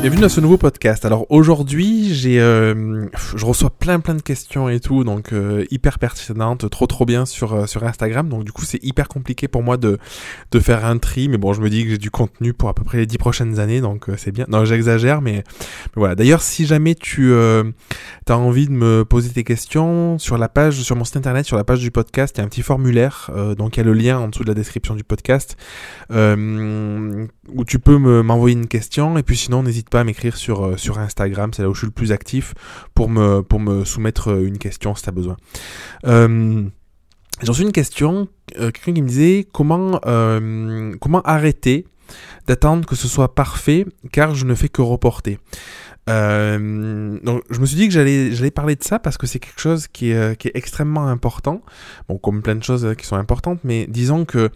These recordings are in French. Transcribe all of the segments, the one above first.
Bienvenue dans ce nouveau podcast. Alors aujourd'hui, j'ai, euh, je reçois plein plein de questions et tout, donc euh, hyper pertinentes, trop trop bien sur euh, sur Instagram. Donc du coup, c'est hyper compliqué pour moi de de faire un tri, mais bon, je me dis que j'ai du contenu pour à peu près les dix prochaines années, donc c'est bien. Non, j'exagère, mais, voilà. D'ailleurs, si jamais tu as envie de me poser tes questions sur la page, sur mon site internet, sur la page du podcast, il y a un petit formulaire, donc il y a le lien en dessous de la description du podcast où tu peux m'envoyer une question et puis sinon n'hésite pas à m'écrire sur, euh, sur Instagram, c'est là où je suis le plus actif pour me, pour me soumettre euh, une question si tu as besoin. Euh, J'ai reçu une question, euh, quelqu'un qui me disait comment, comment arrêter d'attendre que ce soit parfait car je ne fais que reporter. Euh, donc je me suis dit que j'allais parler de ça parce que c'est quelque chose qui est, euh, extrêmement important. Bon, comme plein de choses euh, qui sont importantes, mais disons que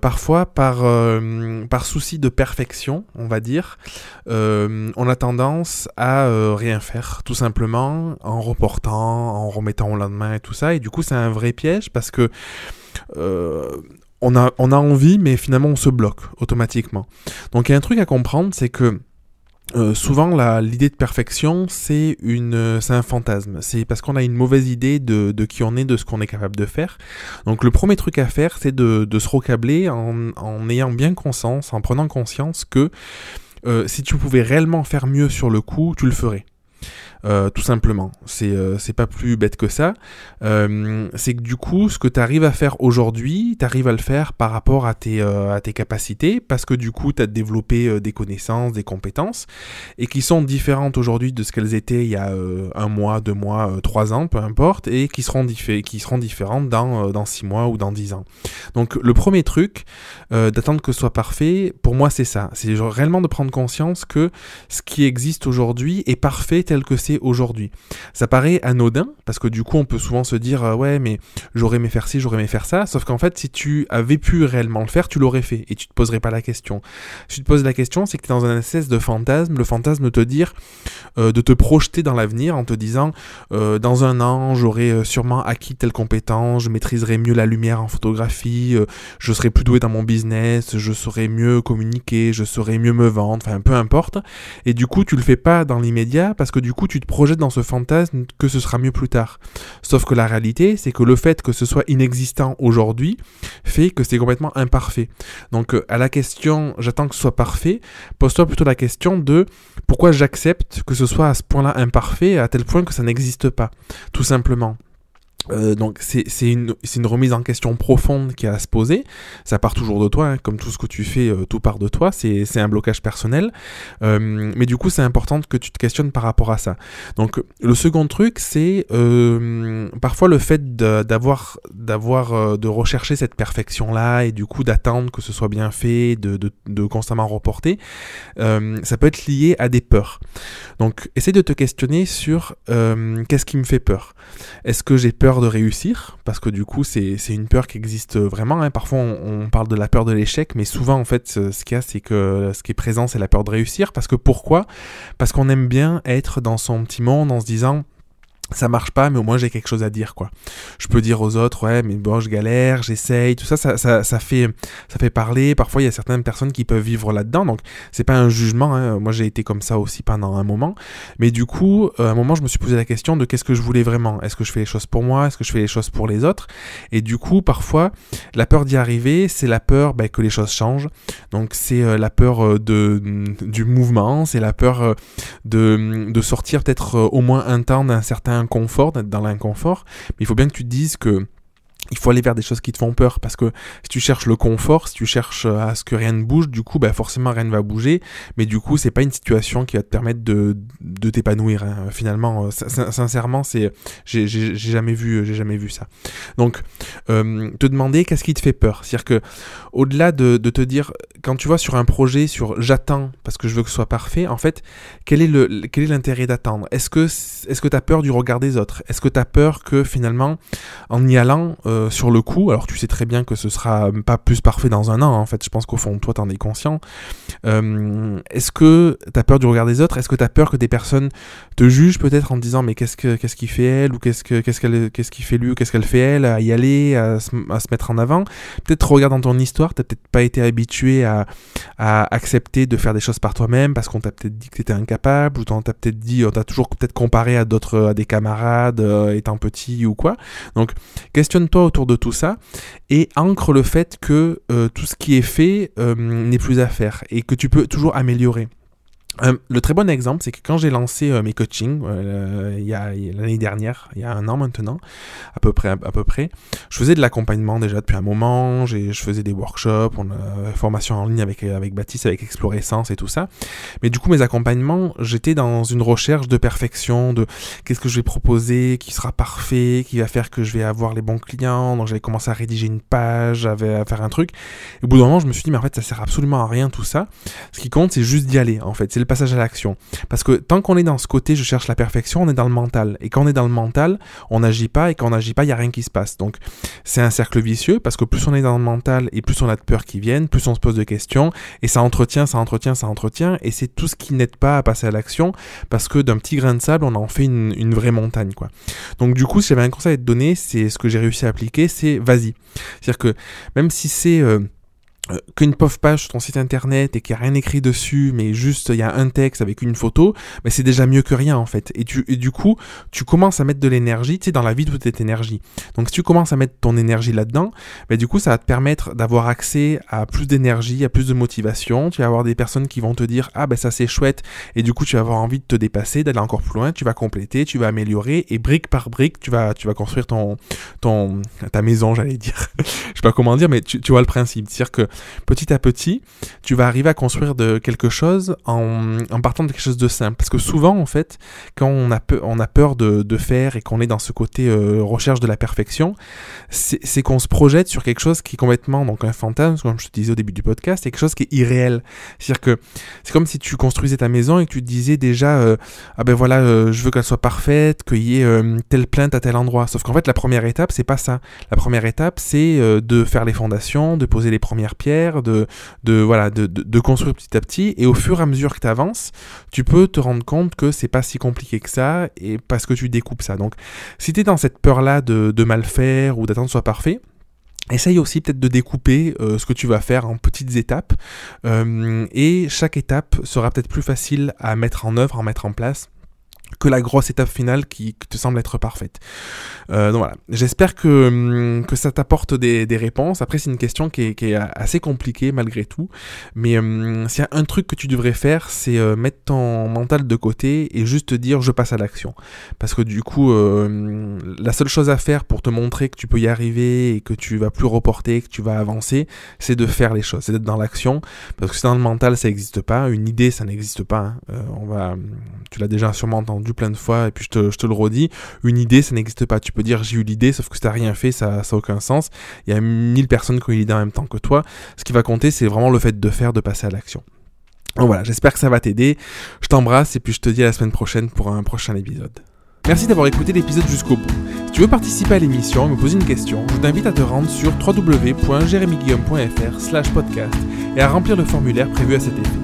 parfois par par souci de perfection, on va dire, on a tendance à rien faire, tout simplement en reportant, en remettant au lendemain et tout ça. Et du coup, c'est un vrai piège parce que on a, envie, mais finalement on se bloque automatiquement. Donc il y a un truc à comprendre, c'est que euh, souvent, l'idée de perfection, c'est un fantasme. C'est parce qu'on a une mauvaise idée de, qui on est, de ce qu'on est capable de faire. Donc, le premier truc à faire, c'est de, se recabler en, en ayant bien conscience, en prenant conscience que euh, si tu pouvais réellement faire mieux sur le coup, tu le ferais. Euh, tout simplement. C'est euh, pas plus bête que ça. Euh, c'est que du coup, ce que tu arrives à faire aujourd'hui, tu arrives à le faire par rapport à tes, à tes capacités, parce que du coup, tu as développé des connaissances, des compétences, et qui sont différentes aujourd'hui de ce qu'elles étaient il y a un mois, deux mois, trois ans, peu importe, et qui seront, qui seront différentes dans, dans six mois ou dans dix ans. Donc le premier truc, d'attendre que ce soit parfait, pour moi c'est ça. C'est réellement de prendre conscience que ce qui existe aujourd'hui est parfait tel que c'est aujourd'hui. Ça paraît anodin, parce que du coup on peut souvent se dire euh, ouais mais j'aurais aimé faire ci, j'aurais aimé faire ça, sauf qu'en fait si tu avais pu réellement le faire, tu l'aurais fait, et tu te poserais pas la question. Si tu te poses la question, c'est que tu es dans un espèce de fantasme, le fantasme de te dire, euh, de te projeter dans l'avenir en te disant euh, dans un an j'aurai sûrement acquis telle compétence, je maîtriserai mieux la lumière en photographie, je serai plus doué dans mon business, je saurai mieux communiquer, je saurai mieux me vendre, enfin peu importe. Et du coup tu le fais pas dans l'immédiat parce que du coup tu projette dans ce fantasme que ce sera mieux plus tard. Sauf que la réalité, c'est que le fait que ce soit inexistant aujourd'hui fait que c'est complètement imparfait. Donc euh, à la question j'attends que ce soit parfait, pose-toi plutôt la question de pourquoi j'accepte que ce soit à ce point-là imparfait, à tel point que ça n'existe pas, tout simplement. Euh, donc c'est une, une, remise en question profonde qui a à se poser. Ça part toujours de toi, hein, comme tout ce que tu fais, euh, tout part de toi. C'est un blocage personnel. Euh, mais du coup, c'est important que tu te questionnes par rapport à ça. Donc le second truc, c'est parfois le fait d'avoir d'avoir de rechercher cette perfection là et du coup d'attendre que ce soit bien fait, de, de, de constamment reporter. ça peut être lié à des peurs. Donc essaie de te questionner sur qu'est-ce qui me fait peur? Est-ce que j'ai peur de réussir, parce que du coup c'est une peur qui existe vraiment. Hein. Parfois on, parle de la peur de l'échec, mais souvent en fait ce qu'il y a c'est que ce qui est présent c'est la peur de réussir. Parce que pourquoi? Parce qu'on aime bien être dans son petit monde en se disant ça marche pas, mais au moins j'ai quelque chose à dire, quoi. Je peux dire aux autres, ouais, mais bon, je galère, j'essaye, tout ça, ça, ça, ça, fait, ça fait parler. Parfois, il y a certaines personnes qui peuvent vivre là-dedans, donc c'est pas un jugement. Hein. Moi, j'ai été comme ça aussi pendant un moment, mais du coup, euh, à un moment, je me suis posé la question de qu'est-ce que je voulais vraiment? Est-ce que je fais les choses pour moi? Est-ce que je fais les choses pour les autres? Et du coup, parfois, la peur d'y arriver, c'est la peur bah, que les choses changent. Donc, c'est euh, la peur euh, de du mouvement, c'est la peur de, de sortir peut-être au moins un temps d'un certain confort, d'être dans l'inconfort, mais il faut bien que tu te dises que il faut aller vers des choses qui te font peur parce que si tu cherches le confort, si tu cherches euh, à ce que rien ne bouge, du coup, bah forcément rien ne va bouger. Mais du coup, c'est pas une situation qui va te permettre de, de t'épanouir. Hein. Finalement, euh, sincèrement, c'est j'ai jamais vu j'ai jamais vu ça. Donc, euh, te demander qu'est-ce qui te fait peur. C'est-à-dire que au-delà de, te dire quand tu vois sur un projet sur j'attends parce que je veux que ce soit parfait, en fait, quel est le quel est l'intérêt d'attendre? Est-ce que est-ce que t'as peur du regard des autres? Est-ce que t'as peur que finalement en y allant sur le coup, alors tu sais très bien que ce sera pas plus parfait dans un an, en fait, je pense qu'au fond, toi, t'en es conscient. Euh, est-ce que t'as peur du regard des autres? Est-ce que t'as peur que des personnes te jugent peut-être en te disant mais qu'est-ce que qu'est-ce qu'il fait elle ou qu'est-ce que qu'est-ce qu'elle fait lui ou qu'est-ce qu'elle fait elle à y aller, à se, mettre en avant? Peut-être regarde dans ton histoire, t'as peut-être pas été habitué à, accepter de faire des choses par toi-même parce qu'on t'a peut-être dit que t'étais incapable ou on t'a peut-être dit, on t'a toujours peut-être comparé à d'autres, à des camarades euh, étant petit ou quoi. Donc questionne-toi autour de tout ça et ancre le fait que euh, tout ce qui est fait euh, n'est plus à faire et que tu peux toujours améliorer. Euh, le très bon exemple, c'est que quand j'ai lancé euh, mes coachings euh, il y a l'année dernière, il y a un an maintenant, à peu près, à, peu près, je faisais de l'accompagnement déjà depuis un moment. Je faisais des workshops, on formation en ligne avec avec Baptiste, avec Explorescence et tout ça. Mais du coup, mes accompagnements, j'étais dans une recherche de perfection, de qu'est-ce que je vais proposer, qui sera parfait, qui va faire que je vais avoir les bons clients. Donc j'avais commencé à rédiger une page, à faire un truc. Et au bout d'un moment, je me suis dit mais en fait, ça sert absolument à rien tout ça. Ce qui compte, c'est juste d'y aller. En fait, c'est passage à l'action. Parce que tant qu'on est dans ce côté, je cherche la perfection, on est dans le mental. Et quand on est dans le mental, on n'agit pas, et quand on n'agit pas, il n'y a rien qui se passe. Donc c'est un cercle vicieux, parce que plus on est dans le mental, et plus on a de peurs qui viennent, plus on se pose de questions, et ça entretient, ça entretient, ça entretient, et c'est tout ce qui n'aide pas à passer à l'action, parce que d'un petit grain de sable, on en fait une, vraie montagne. quoi. Donc du coup, si j'avais un conseil à te donner, c'est ce que j'ai réussi à appliquer, c'est vas-y. C'est-à-dire que même si c'est... Euh, euh, qu'une pauvre page sur ton site internet et qu'il n'y a rien écrit dessus, mais juste il y a un texte avec une photo, mais c'est déjà mieux que rien en fait. Et, tu, et du coup, tu commences à mettre de l'énergie, tu sais, dans la vie, toute cette énergie. Donc si tu commences à mettre ton énergie là-dedans, mais du coup, ça va te permettre d'avoir accès à plus d'énergie, à plus de motivation. Tu vas avoir des personnes qui vont te dire, ah ben ça c'est chouette, et du coup, tu vas avoir envie de te dépasser, d'aller encore plus loin, tu vas compléter, tu vas améliorer, et brique par brique, tu vas, tu vas construire ton, ton, ta maison, j'allais dire. Je sais pas comment dire, mais tu, tu vois le principe. C'est-à-dire que petit à petit, tu vas arriver à construire quelque chose en, partant de quelque chose de simple. Parce que souvent, en fait, quand on a, peur de, faire et qu'on est dans ce côté euh, recherche de la perfection, c'est qu'on se projette sur quelque chose qui est complètement, donc un fantasme, comme je te disais au début du podcast, quelque chose qui est irréel. C'est-à-dire que c'est comme si tu construisais ta maison et que tu te disais déjà, euh, ah ben voilà, euh, je veux qu'elle soit parfaite, qu'il y ait telle plainte à tel endroit. Sauf qu'en fait, la première étape, c'est pas ça. La première étape, c'est de faire les fondations, de poser les premières pierres, de, voilà, de, construire petit à petit. Et au fur et à mesure que tu avances, tu peux te rendre compte que c'est pas si compliqué que ça, et parce que tu découpes ça. Donc, si tu es dans cette peur-là de, de mal faire ou d'attendre soit parfait, Essaye aussi peut-être de découper euh, ce que tu vas faire en petites étapes euh, et chaque étape sera peut-être plus facile à mettre en œuvre, à mettre en place que la grosse étape finale qui, te semble être parfaite. Euh, donc voilà, j'espère que, hum, que ça t'apporte des, des, réponses. Après, c'est une question qui est, assez compliquée malgré tout. Mais hum, s'il y a un truc que tu devrais faire, c'est euh, mettre ton mental de côté et juste te dire je passe à l'action. Parce que du coup, euh, la seule chose à faire pour te montrer que tu peux y arriver et que tu vas plus reporter, que tu vas avancer, c'est de faire les choses, c'est d'être dans l'action. Parce que c'est dans le mental, ça n'existe pas. Une idée, ça n'existe pas. Hein. On va, tu l'as déjà sûrement entendu plein de fois et puis je te, je te le redis. Une idée, ça n'existe pas. Tu peux dire j'ai eu l'idée, sauf que si t'as rien fait, ça n'a aucun sens. Il y a mille personnes qui ont eu l'idée en même temps que toi. Ce qui va compter, c'est vraiment le fait de faire, de passer à l'action. Donc voilà, j'espère que ça va t'aider. Je t'embrasse et puis je te dis à la semaine prochaine pour un prochain épisode. Merci d'avoir écouté l'épisode jusqu'au bout. Si tu veux participer à l'émission et me poser une question, je t'invite à te rendre sur www.jeremyguillaume.fr slash podcast et à remplir le formulaire prévu à cet effet.